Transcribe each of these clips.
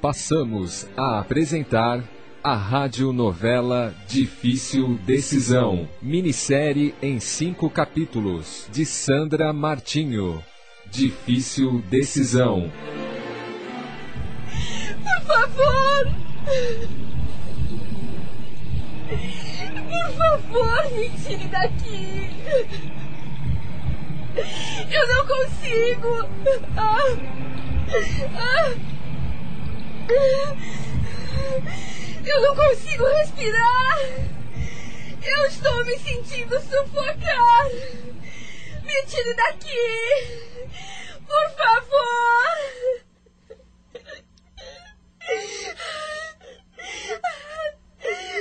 Passamos a apresentar a radionovela Difícil Decisão, minissérie em cinco capítulos, de Sandra Martinho. Difícil Decisão. Por favor! Por favor, me tire daqui! Eu não consigo! Ah. Eu não consigo respirar! Eu estou me sentindo sufocar! Me tire daqui! Por favor!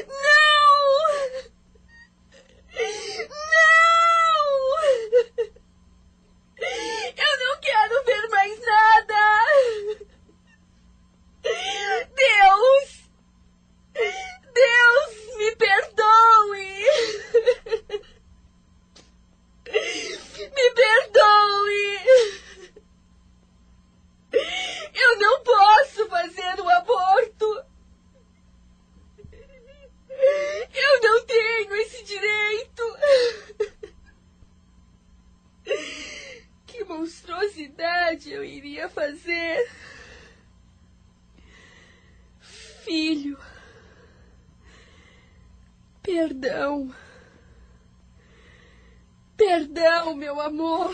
Não! Não! Eu não quero ver mais nada! Deus! Deus, me perdoe! Me perdoe! Eu não posso fazer o aborto! Eu não tenho esse direito! Que monstruosidade eu iria fazer! Filho, perdão, perdão, meu amor.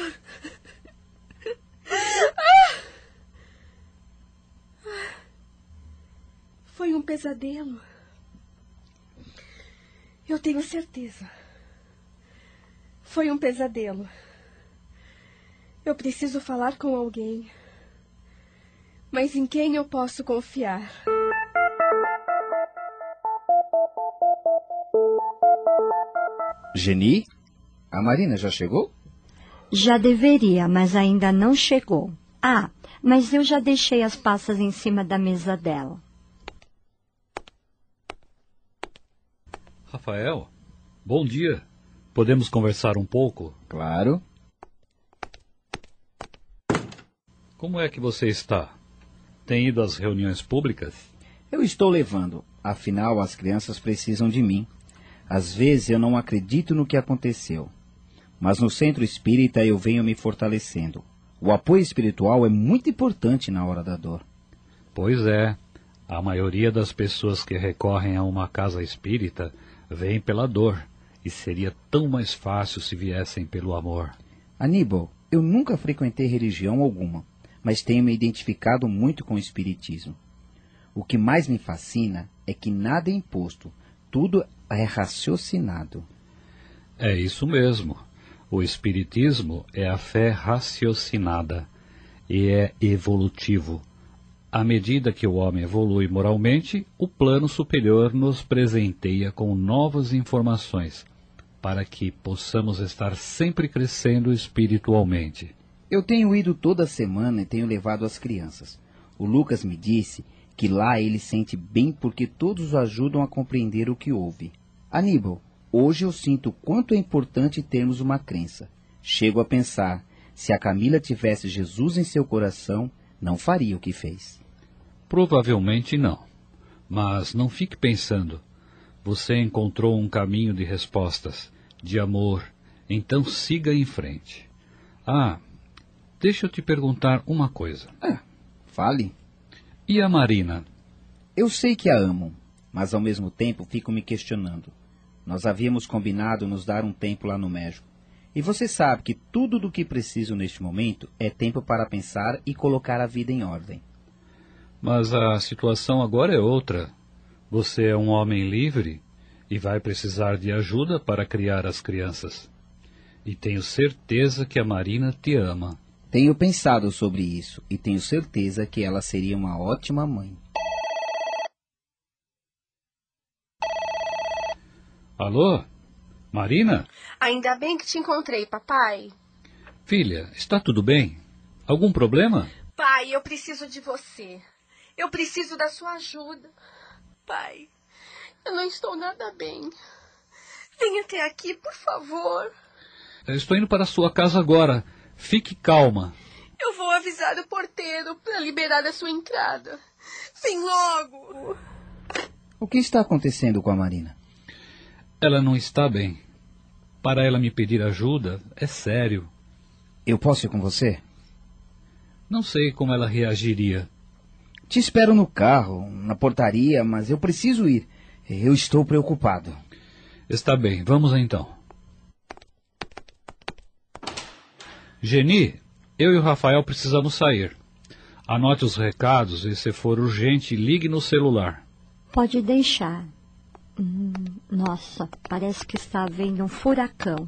Foi um pesadelo. Eu tenho certeza. Foi um pesadelo. Eu preciso falar com alguém. Mas em quem eu posso confiar? Geni? A Marina já chegou? Já deveria, mas ainda não chegou. Ah, mas eu já deixei as passas em cima da mesa dela. Rafael, bom dia. Podemos conversar um pouco? Claro. Como é que você está? Tem ido às reuniões públicas? Eu estou levando. Afinal, as crianças precisam de mim. Às vezes eu não acredito no que aconteceu. Mas no centro espírita eu venho me fortalecendo. O apoio espiritual é muito importante na hora da dor. Pois é. A maioria das pessoas que recorrem a uma casa espírita vem pela dor, e seria tão mais fácil se viessem pelo amor. Aníbal, eu nunca frequentei religião alguma, mas tenho me identificado muito com o espiritismo. O que mais me fascina é que nada é imposto, tudo é raciocinado. É isso mesmo. O Espiritismo é a fé raciocinada e é evolutivo. À medida que o homem evolui moralmente, o plano superior nos presenteia com novas informações, para que possamos estar sempre crescendo espiritualmente. Eu tenho ido toda semana e tenho levado as crianças. O Lucas me disse que lá ele sente bem porque todos ajudam a compreender o que houve. Aníbal, hoje eu sinto quanto é importante termos uma crença. Chego a pensar, se a Camila tivesse Jesus em seu coração, não faria o que fez. Provavelmente não. Mas não fique pensando. Você encontrou um caminho de respostas, de amor, então siga em frente. Ah, deixa eu te perguntar uma coisa. Ah, fale. E a Marina? Eu sei que a amo, mas ao mesmo tempo fico me questionando. Nós havíamos combinado nos dar um tempo lá no México. E você sabe que tudo do que preciso neste momento é tempo para pensar e colocar a vida em ordem. Mas a situação agora é outra. Você é um homem livre e vai precisar de ajuda para criar as crianças. E tenho certeza que a Marina te ama. Tenho pensado sobre isso e tenho certeza que ela seria uma ótima mãe. Alô? Marina? Ainda bem que te encontrei, papai. Filha, está tudo bem? Algum problema? Pai, eu preciso de você. Eu preciso da sua ajuda. Pai, eu não estou nada bem. Venha até aqui, por favor. Eu estou indo para a sua casa agora. Fique calma. Eu vou avisar o porteiro para liberar a sua entrada. Vem logo! O que está acontecendo com a Marina? Ela não está bem. Para ela me pedir ajuda, é sério. Eu posso ir com você? Não sei como ela reagiria. Te espero no carro, na portaria, mas eu preciso ir. Eu estou preocupado. Está bem, vamos então. Geni, eu e o Rafael precisamos sair. Anote os recados e, se for urgente, ligue no celular. Pode deixar. Hum, nossa, parece que está havendo um furacão.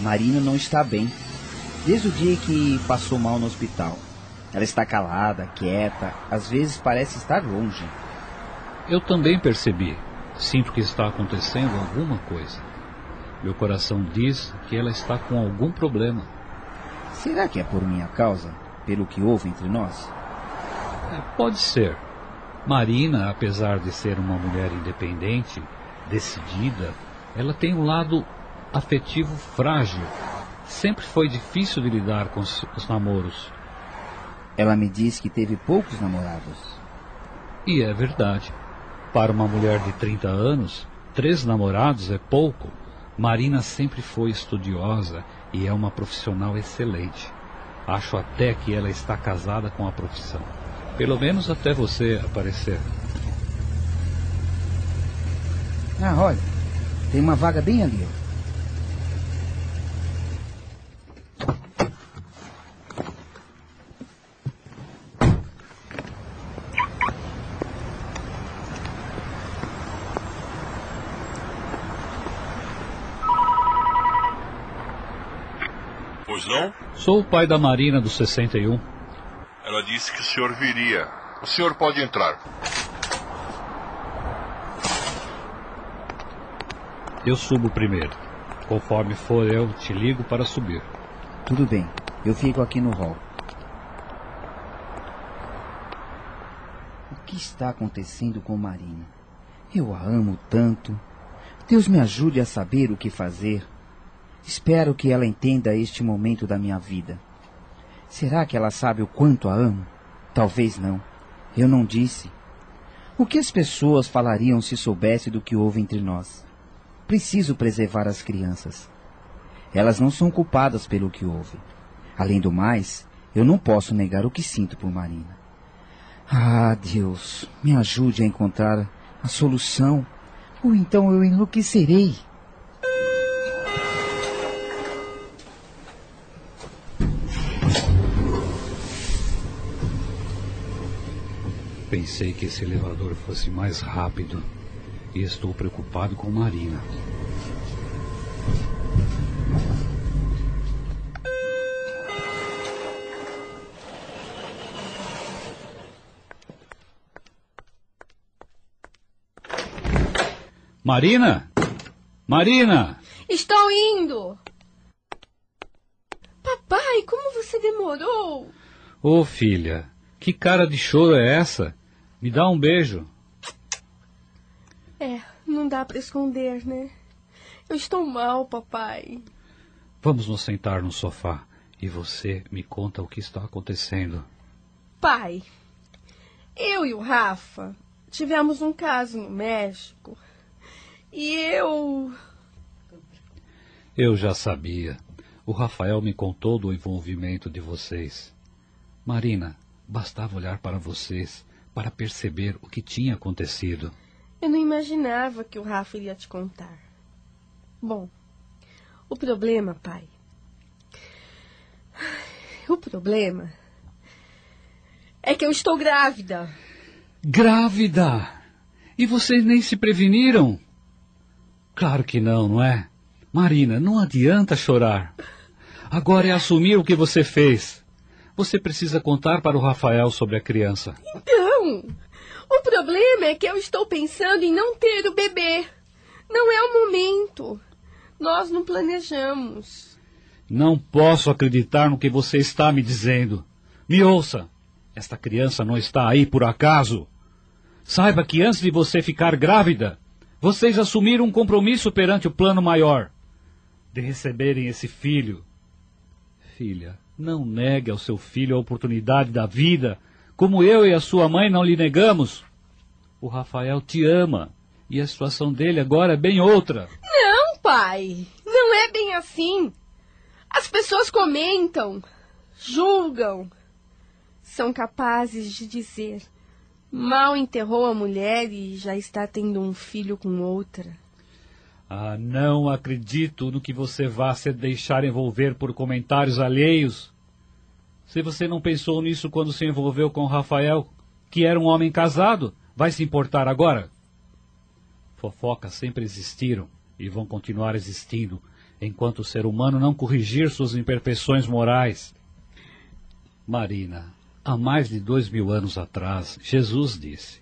Marina não está bem. Desde o dia que passou mal no hospital. Ela está calada, quieta, às vezes parece estar longe. Eu também percebi. Sinto que está acontecendo alguma coisa. Meu coração diz que ela está com algum problema. Será que é por minha causa? Pelo que houve entre nós? É, pode ser. Marina, apesar de ser uma mulher independente, decidida, ela tem um lado afetivo frágil. Sempre foi difícil de lidar com os, os namoros. Ela me diz que teve poucos namorados. E é verdade. Para uma mulher de 30 anos, três namorados é pouco. Marina sempre foi estudiosa e é uma profissional excelente. Acho até que ela está casada com a profissão. Pelo menos até você aparecer. Ah, olha. Tem uma vaga bem ali. Ó. Pois não? Sou o pai da Marina do 61. Ela disse que o senhor viria. O senhor pode entrar. Eu subo primeiro. Conforme for, eu te ligo para subir. Tudo bem. Eu fico aqui no hall. O que está acontecendo com Marina? Eu a amo tanto. Deus me ajude a saber o que fazer. Espero que ela entenda este momento da minha vida. Será que ela sabe o quanto a amo? Talvez não. Eu não disse. O que as pessoas falariam se soubesse do que houve entre nós? Preciso preservar as crianças. Elas não são culpadas pelo que houve. Além do mais, eu não posso negar o que sinto por Marina. Ah, Deus, me ajude a encontrar a solução, ou então eu enlouquecerei. Pensei que esse elevador fosse mais rápido e estou preocupado com Marina. Marina! Marina! Estou indo! Papai, como você demorou? Ô oh, filha, que cara de choro é essa? Me dá um beijo. É, não dá para esconder, né? Eu estou mal, papai. Vamos nos sentar no sofá e você me conta o que está acontecendo. Pai, eu e o Rafa tivemos um caso no México e eu. Eu já sabia. O Rafael me contou do envolvimento de vocês. Marina, bastava olhar para vocês para perceber o que tinha acontecido. Eu não imaginava que o Rafa iria te contar. Bom, o problema, pai. O problema é que eu estou grávida. Grávida? E vocês nem se preveniram? Claro que não, não é? Marina, não adianta chorar. Agora é assumir o que você fez. Você precisa contar para o Rafael sobre a criança. Então, o problema é que eu estou pensando em não ter o bebê. Não é o momento. Nós não planejamos. Não posso acreditar no que você está me dizendo. Me ouça. Esta criança não está aí por acaso. Saiba que antes de você ficar grávida, vocês assumiram um compromisso perante o plano maior de receberem esse filho. Filha, não negue ao seu filho a oportunidade da vida, como eu e a sua mãe não lhe negamos. O Rafael te ama e a situação dele agora é bem outra. Não, pai, não é bem assim. As pessoas comentam, julgam, são capazes de dizer: mal enterrou a mulher e já está tendo um filho com outra. Ah, não acredito no que você vá se deixar envolver por comentários alheios. Se você não pensou nisso quando se envolveu com Rafael, que era um homem casado, vai se importar agora? Fofocas sempre existiram e vão continuar existindo enquanto o ser humano não corrigir suas imperfeições morais. Marina, há mais de dois mil anos atrás, Jesus disse: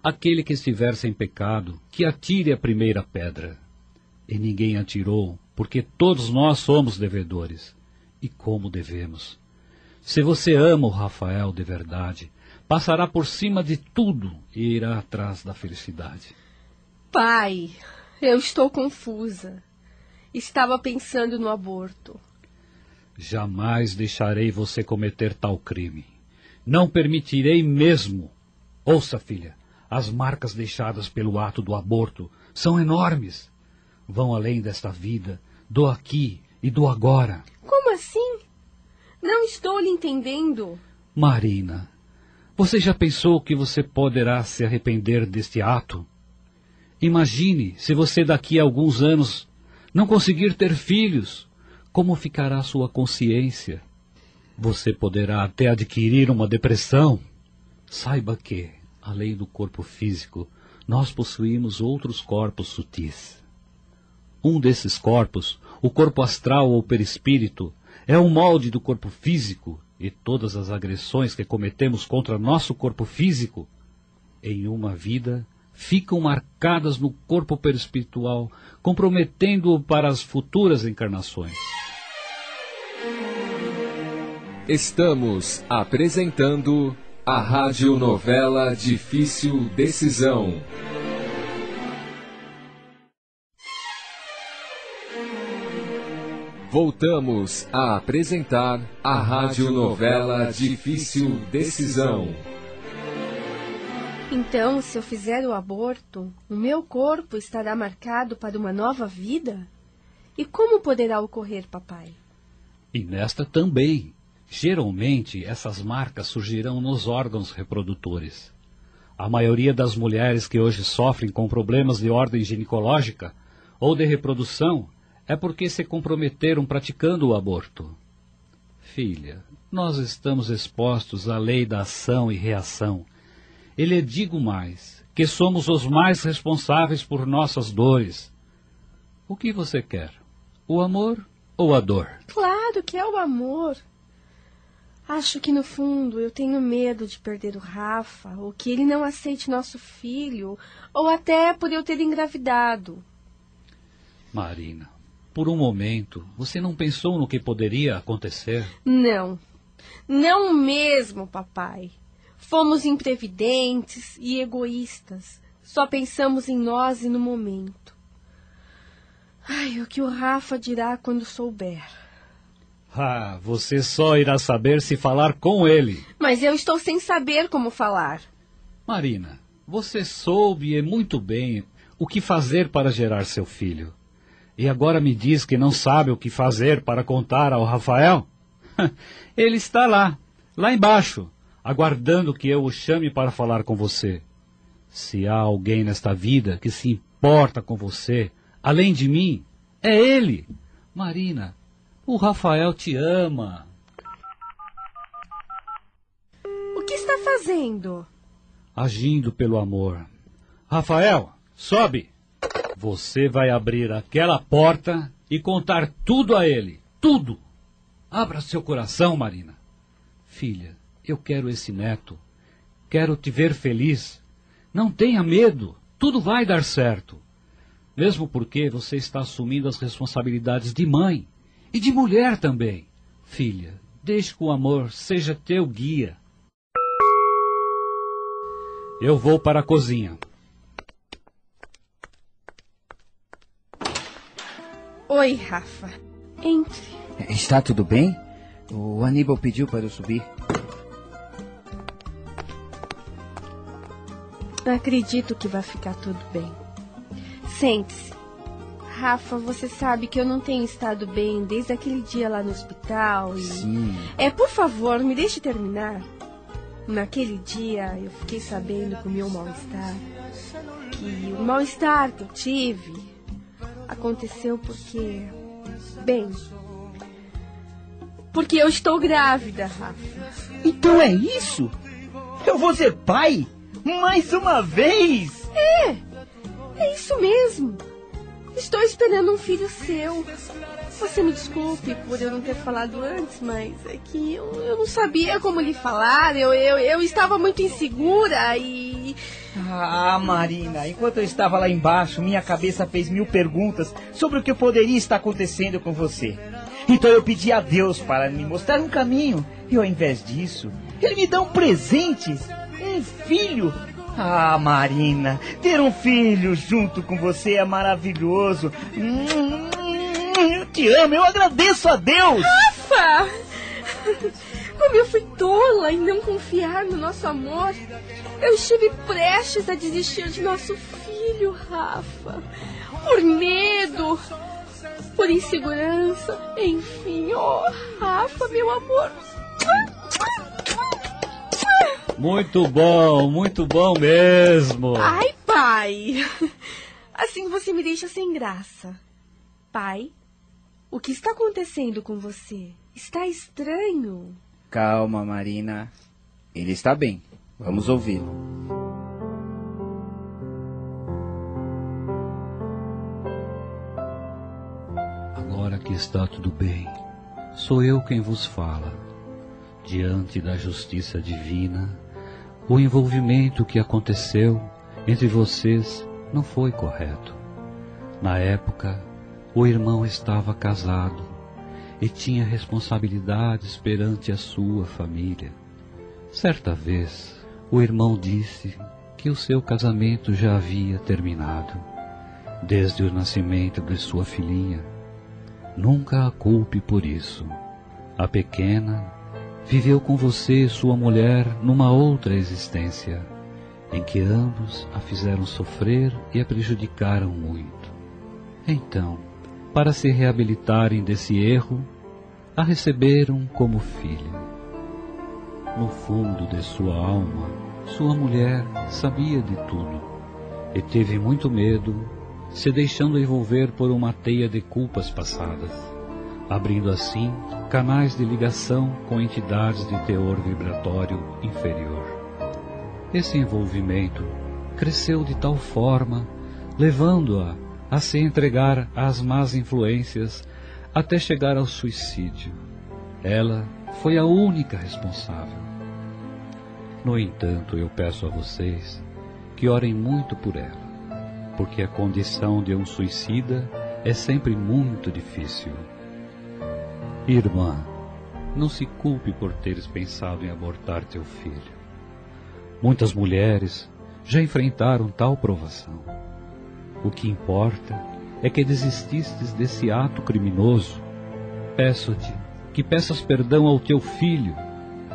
Aquele que estiver sem pecado, que atire a primeira pedra. E ninguém atirou, porque todos nós somos devedores. E como devemos? Se você ama o Rafael de verdade, passará por cima de tudo e irá atrás da felicidade. Pai, eu estou confusa. Estava pensando no aborto. Jamais deixarei você cometer tal crime. Não permitirei mesmo. Ouça, filha, as marcas deixadas pelo ato do aborto são enormes. Vão além desta vida, do aqui e do agora. Como assim? Não estou lhe entendendo. Marina, você já pensou que você poderá se arrepender deste ato? Imagine se você daqui a alguns anos não conseguir ter filhos, como ficará sua consciência? Você poderá até adquirir uma depressão. Saiba que, além do corpo físico, nós possuímos outros corpos sutis. Um desses corpos, o corpo astral ou perispírito, é o molde do corpo físico e todas as agressões que cometemos contra nosso corpo físico, em uma vida, ficam marcadas no corpo perispiritual, comprometendo-o para as futuras encarnações. Estamos apresentando a radionovela Difícil Decisão. Voltamos a apresentar a radionovela Difícil Decisão. Então, se eu fizer o aborto, o meu corpo estará marcado para uma nova vida? E como poderá ocorrer, papai? E nesta também. Geralmente, essas marcas surgirão nos órgãos reprodutores. A maioria das mulheres que hoje sofrem com problemas de ordem ginecológica ou de reprodução é porque se comprometeram praticando o aborto. Filha, nós estamos expostos à lei da ação e reação. E lhe digo mais, que somos os mais responsáveis por nossas dores. O que você quer? O amor ou a dor? Claro que é o amor. Acho que no fundo eu tenho medo de perder o Rafa, ou que ele não aceite nosso filho, ou até por eu ter engravidado. Marina, por um momento, você não pensou no que poderia acontecer? Não. Não mesmo, papai. Fomos imprevidentes e egoístas. Só pensamos em nós e no momento. Ai, o que o Rafa dirá quando souber? Ah, você só irá saber se falar com ele. Mas eu estou sem saber como falar. Marina, você soube e muito bem o que fazer para gerar seu filho. E agora me diz que não sabe o que fazer para contar ao Rafael? Ele está lá, lá embaixo, aguardando que eu o chame para falar com você. Se há alguém nesta vida que se importa com você, além de mim, é ele. Marina, o Rafael te ama. O que está fazendo? Agindo pelo amor. Rafael, sobe. Você vai abrir aquela porta e contar tudo a ele. Tudo. Abra seu coração, Marina. Filha, eu quero esse neto. Quero te ver feliz. Não tenha medo. Tudo vai dar certo. Mesmo porque você está assumindo as responsabilidades de mãe E de mulher também. Filha, deixe que o amor seja teu guia. Eu vou para a cozinha. Oi, Rafa. Entre. Está tudo bem? O Aníbal pediu para eu subir. Acredito que vai ficar tudo bem. Sente-se. Rafa, você sabe que eu não tenho estado bem desde aquele dia lá no hospital e. Sim. É, por favor, me deixe terminar. Naquele dia eu fiquei sabendo que o meu mal-estar, que o mal-estar que eu tive aconteceu porque. Bem. Porque eu estou grávida, Rafa. Então é isso? Eu vou ser pai? Mais uma vez? É! É isso mesmo. Estou esperando um filho seu. Você me desculpe por eu não ter falado antes, mas é que eu, eu não sabia como lhe falar. Eu, eu, eu estava muito insegura e. Ah, Marina, enquanto eu estava lá embaixo, minha cabeça fez mil perguntas sobre o que poderia estar acontecendo com você. Então eu pedi a Deus para me mostrar um caminho. E ao invés disso, ele me dá um presente: um filho. Ah, Marina, ter um filho junto com você é maravilhoso. Hum, eu te amo, eu agradeço a Deus. Rafa! Como eu fui tola em não confiar no nosso amor. Eu estive prestes a desistir de nosso filho, Rafa. Por medo, por insegurança, enfim. Oh, Rafa, meu amor. Muito bom, muito bom mesmo. Ai, pai. Assim você me deixa sem graça. Pai, o que está acontecendo com você? Está estranho. Calma, Marina. Ele está bem. Vamos ouvi-lo. Agora que está tudo bem, sou eu quem vos fala. Diante da justiça divina, o envolvimento que aconteceu entre vocês não foi correto. Na época, o irmão estava casado e tinha responsabilidades perante a sua família. Certa vez, o irmão disse que o seu casamento já havia terminado, desde o nascimento de sua filhinha. Nunca a culpe por isso. A pequena viveu com você e sua mulher numa outra existência, em que ambos a fizeram sofrer e a prejudicaram muito. Então, para se reabilitarem desse erro, a receberam como filha. No fundo de sua alma, sua mulher sabia de tudo e teve muito medo, se deixando envolver por uma teia de culpas passadas, abrindo assim canais de ligação com entidades de teor vibratório inferior. Esse envolvimento cresceu de tal forma, levando-a a se entregar às más influências até chegar ao suicídio. Ela foi a única responsável. No entanto, eu peço a vocês que orem muito por ela, porque a condição de um suicida é sempre muito difícil. Irmã, não se culpe por teres pensado em abortar teu filho. Muitas mulheres já enfrentaram tal provação. O que importa é que desististes desse ato criminoso. Peço-te que peças perdão ao teu filho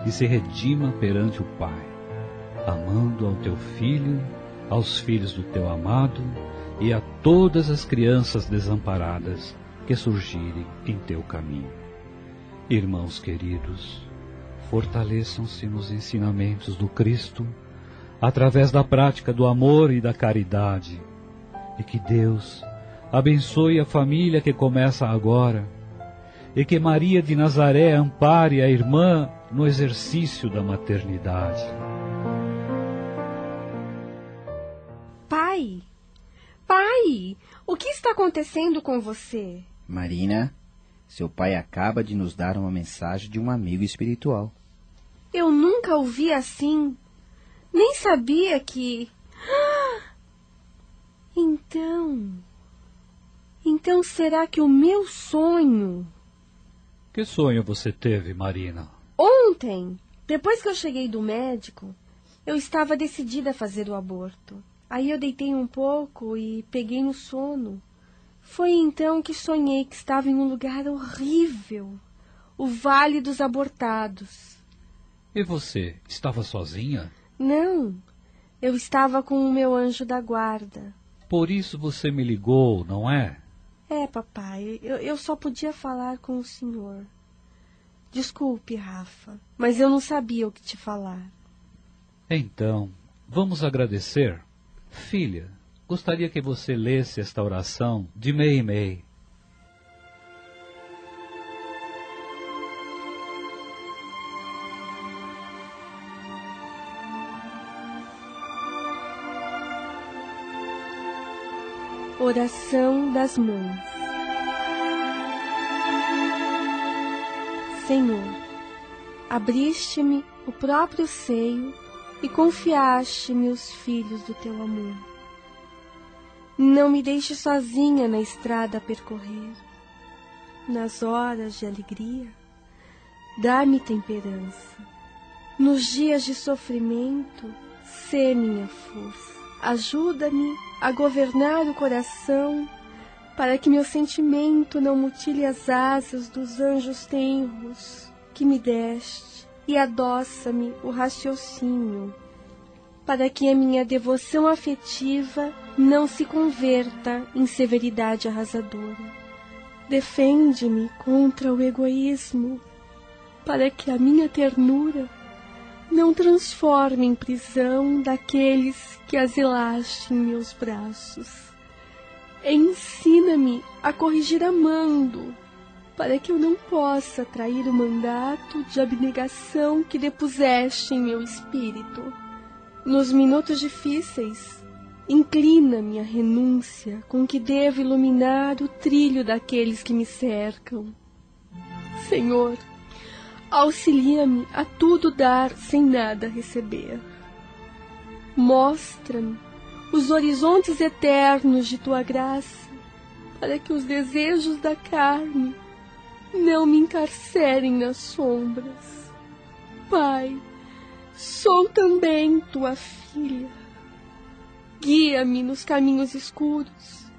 e se redima perante o Pai, amando ao teu filho, aos filhos do teu amado e a todas as crianças desamparadas que surgirem em teu caminho. Irmãos queridos, fortaleçam-se nos ensinamentos do Cristo através da prática do amor e da caridade, e que Deus abençoe a família que começa agora e que Maria de Nazaré ampare a irmã no exercício da maternidade. Pai! Pai! O que está acontecendo com você? Marina, seu pai acaba de nos dar uma mensagem de um amigo espiritual. Eu nunca ouvi assim. Nem sabia que. Então. Então será que o meu sonho Que sonho você teve, Marina? Ontem, depois que eu cheguei do médico, eu estava decidida a fazer o aborto. Aí eu deitei um pouco e peguei no sono. Foi então que sonhei que estava em um lugar horrível o Vale dos Abortados. E você, estava sozinha? Não, eu estava com o meu anjo da guarda. Por isso você me ligou, não é? É, papai, eu, eu só podia falar com o senhor. Desculpe, Rafa, mas eu não sabia o que te falar. Então, vamos agradecer? Filha, gostaria que você lesse esta oração de Mei e Mei. Oração das Mães Senhor, abriste-me o próprio seio e confiaste-me os filhos do teu amor. Não me deixe sozinha na estrada a percorrer. Nas horas de alegria, dá-me temperança. Nos dias de sofrimento, sê minha força. Ajuda-me a governar o coração para que meu sentimento não mutile as asas dos anjos tenros que me deste e adoça-me o raciocínio, para que a minha devoção afetiva não se converta em severidade arrasadora. Defende-me contra o egoísmo, para que a minha ternura não transforme em prisão daqueles que asilaste em meus braços. Ensina-me a corrigir amando, para que eu não possa trair o mandato de abnegação que depuseste em meu espírito. Nos minutos difíceis, inclina-me a renúncia com que devo iluminar o trilho daqueles que me cercam. Senhor, auxilia-me a tudo dar sem nada receber. Mostra-me os horizontes eternos de tua graça, para que os desejos da carne não me encarcerem nas sombras. Pai, sou também tua filha. Guia-me nos caminhos escuros,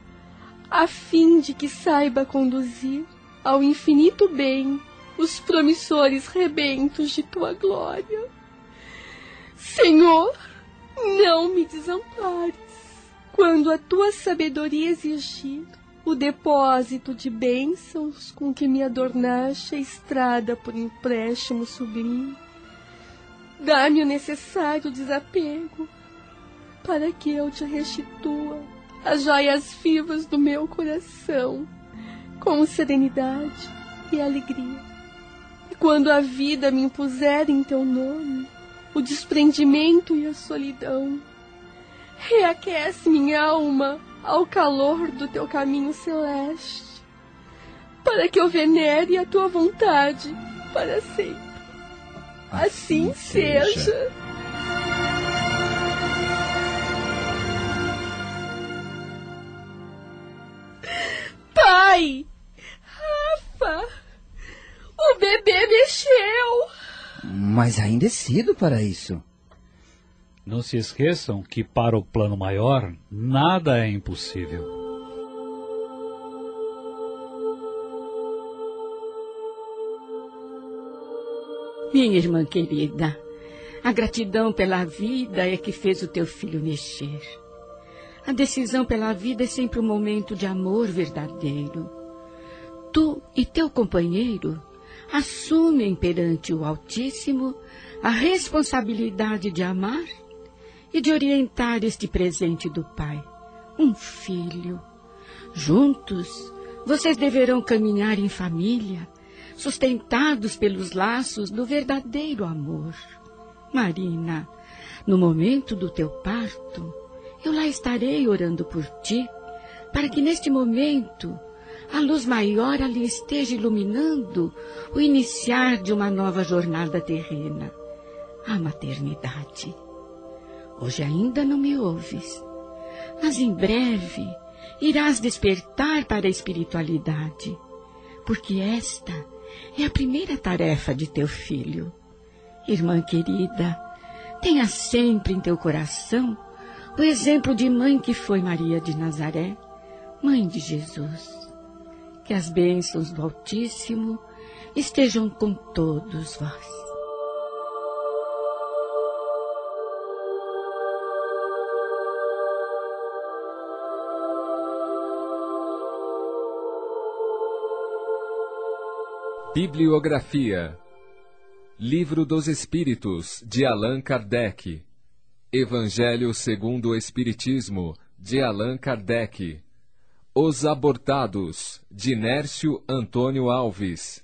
a fim de que saiba conduzir ao infinito bem os promissores rebentos de tua glória. Senhor, não me desampares quando a tua sabedoria exigir o depósito de bênçãos com que me adornaste a estrada por empréstimo sublime. Dá-me o necessário desapego para que eu te restitua as joias vivas do meu coração com serenidade e alegria. E quando a vida me impuser em teu nome o desprendimento e a solidão, reaquece minha alma ao calor do teu caminho celeste, para que eu venere a tua vontade para sempre. Assim, assim seja. seja. Pai! Bebê mexeu! Mas ainda é cedo para isso. Não se esqueçam que para o plano maior nada é impossível. Minha irmã querida, a gratidão pela vida é que fez o teu filho mexer. A decisão pela vida é sempre um momento de amor verdadeiro. Tu e teu companheiro assumem perante o Altíssimo a responsabilidade de amar e de orientar este presente do Pai, um filho. Juntos, vocês deverão caminhar em família, sustentados pelos laços do verdadeiro amor. Marina, no momento do teu parto, eu lá estarei orando por ti, para que neste momento a luz maior ali esteja iluminando o iniciar de uma nova jornada terrena, a maternidade. Hoje ainda não me ouves, mas em breve irás despertar para a espiritualidade, porque esta é a primeira tarefa de teu filho. Irmã querida, tenha sempre em teu coração o exemplo de mãe que foi Maria de Nazaré, mãe de Jesus. Que as bênçãos do Altíssimo estejam com todos vós. Bibliografia. Livro dos Espíritos, de Allan Kardec. Evangelho segundo o Espiritismo, de Allan Kardec Os Abortados, de Nércio Antônio Alves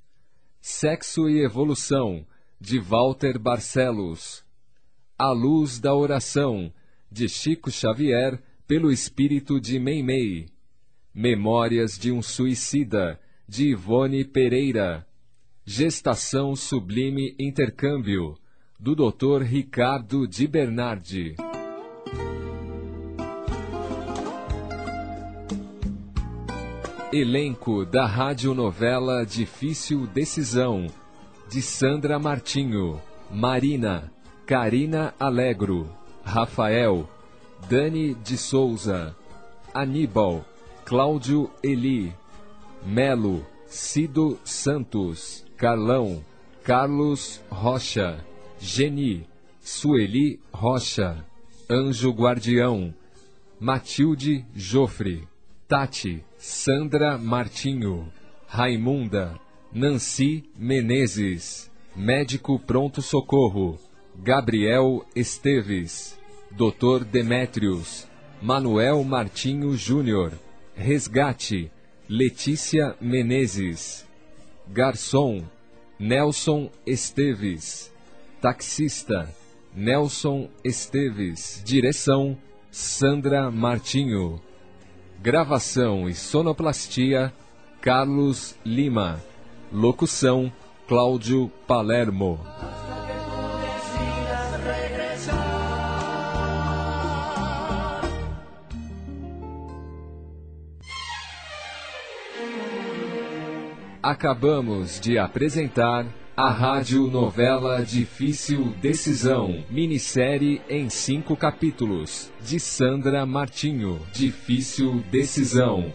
Sexo e Evolução, de Walter Barcelos A Luz da Oração, de Chico Xavier, pelo Espírito de Meimei Memórias de um Suicida, de Ivone Pereira Gestação Sublime Intercâmbio, do Dr. Ricardo de Bernardi. Elenco da radionovela Difícil Decisão, de Sandra Martinho, Marina, Karina Alegro, Rafael, Dani de Souza, Aníbal, Cláudio Eli, Melo, Cido Santos. Carlão, Carlos Rocha, Geni, Sueli Rocha, Anjo Guardião, Matilde Jofre, Tati, Sandra Martinho, Raimunda, Nancy Menezes, Médico Pronto Socorro, Gabriel Esteves, Dr. Demétrios, Manuel Martinho Júnior, Resgate, Letícia Menezes, Garçom, Nelson Esteves. Taxista, Nelson Esteves. Direção, Sandra Martinho. Gravação e sonoplastia, Carlos Lima. Locução, Cláudio Palermo. Acabamos de apresentar a rádio novela Difícil Decisão, minissérie em cinco capítulos, de Sandra Martinho. Difícil Decisão.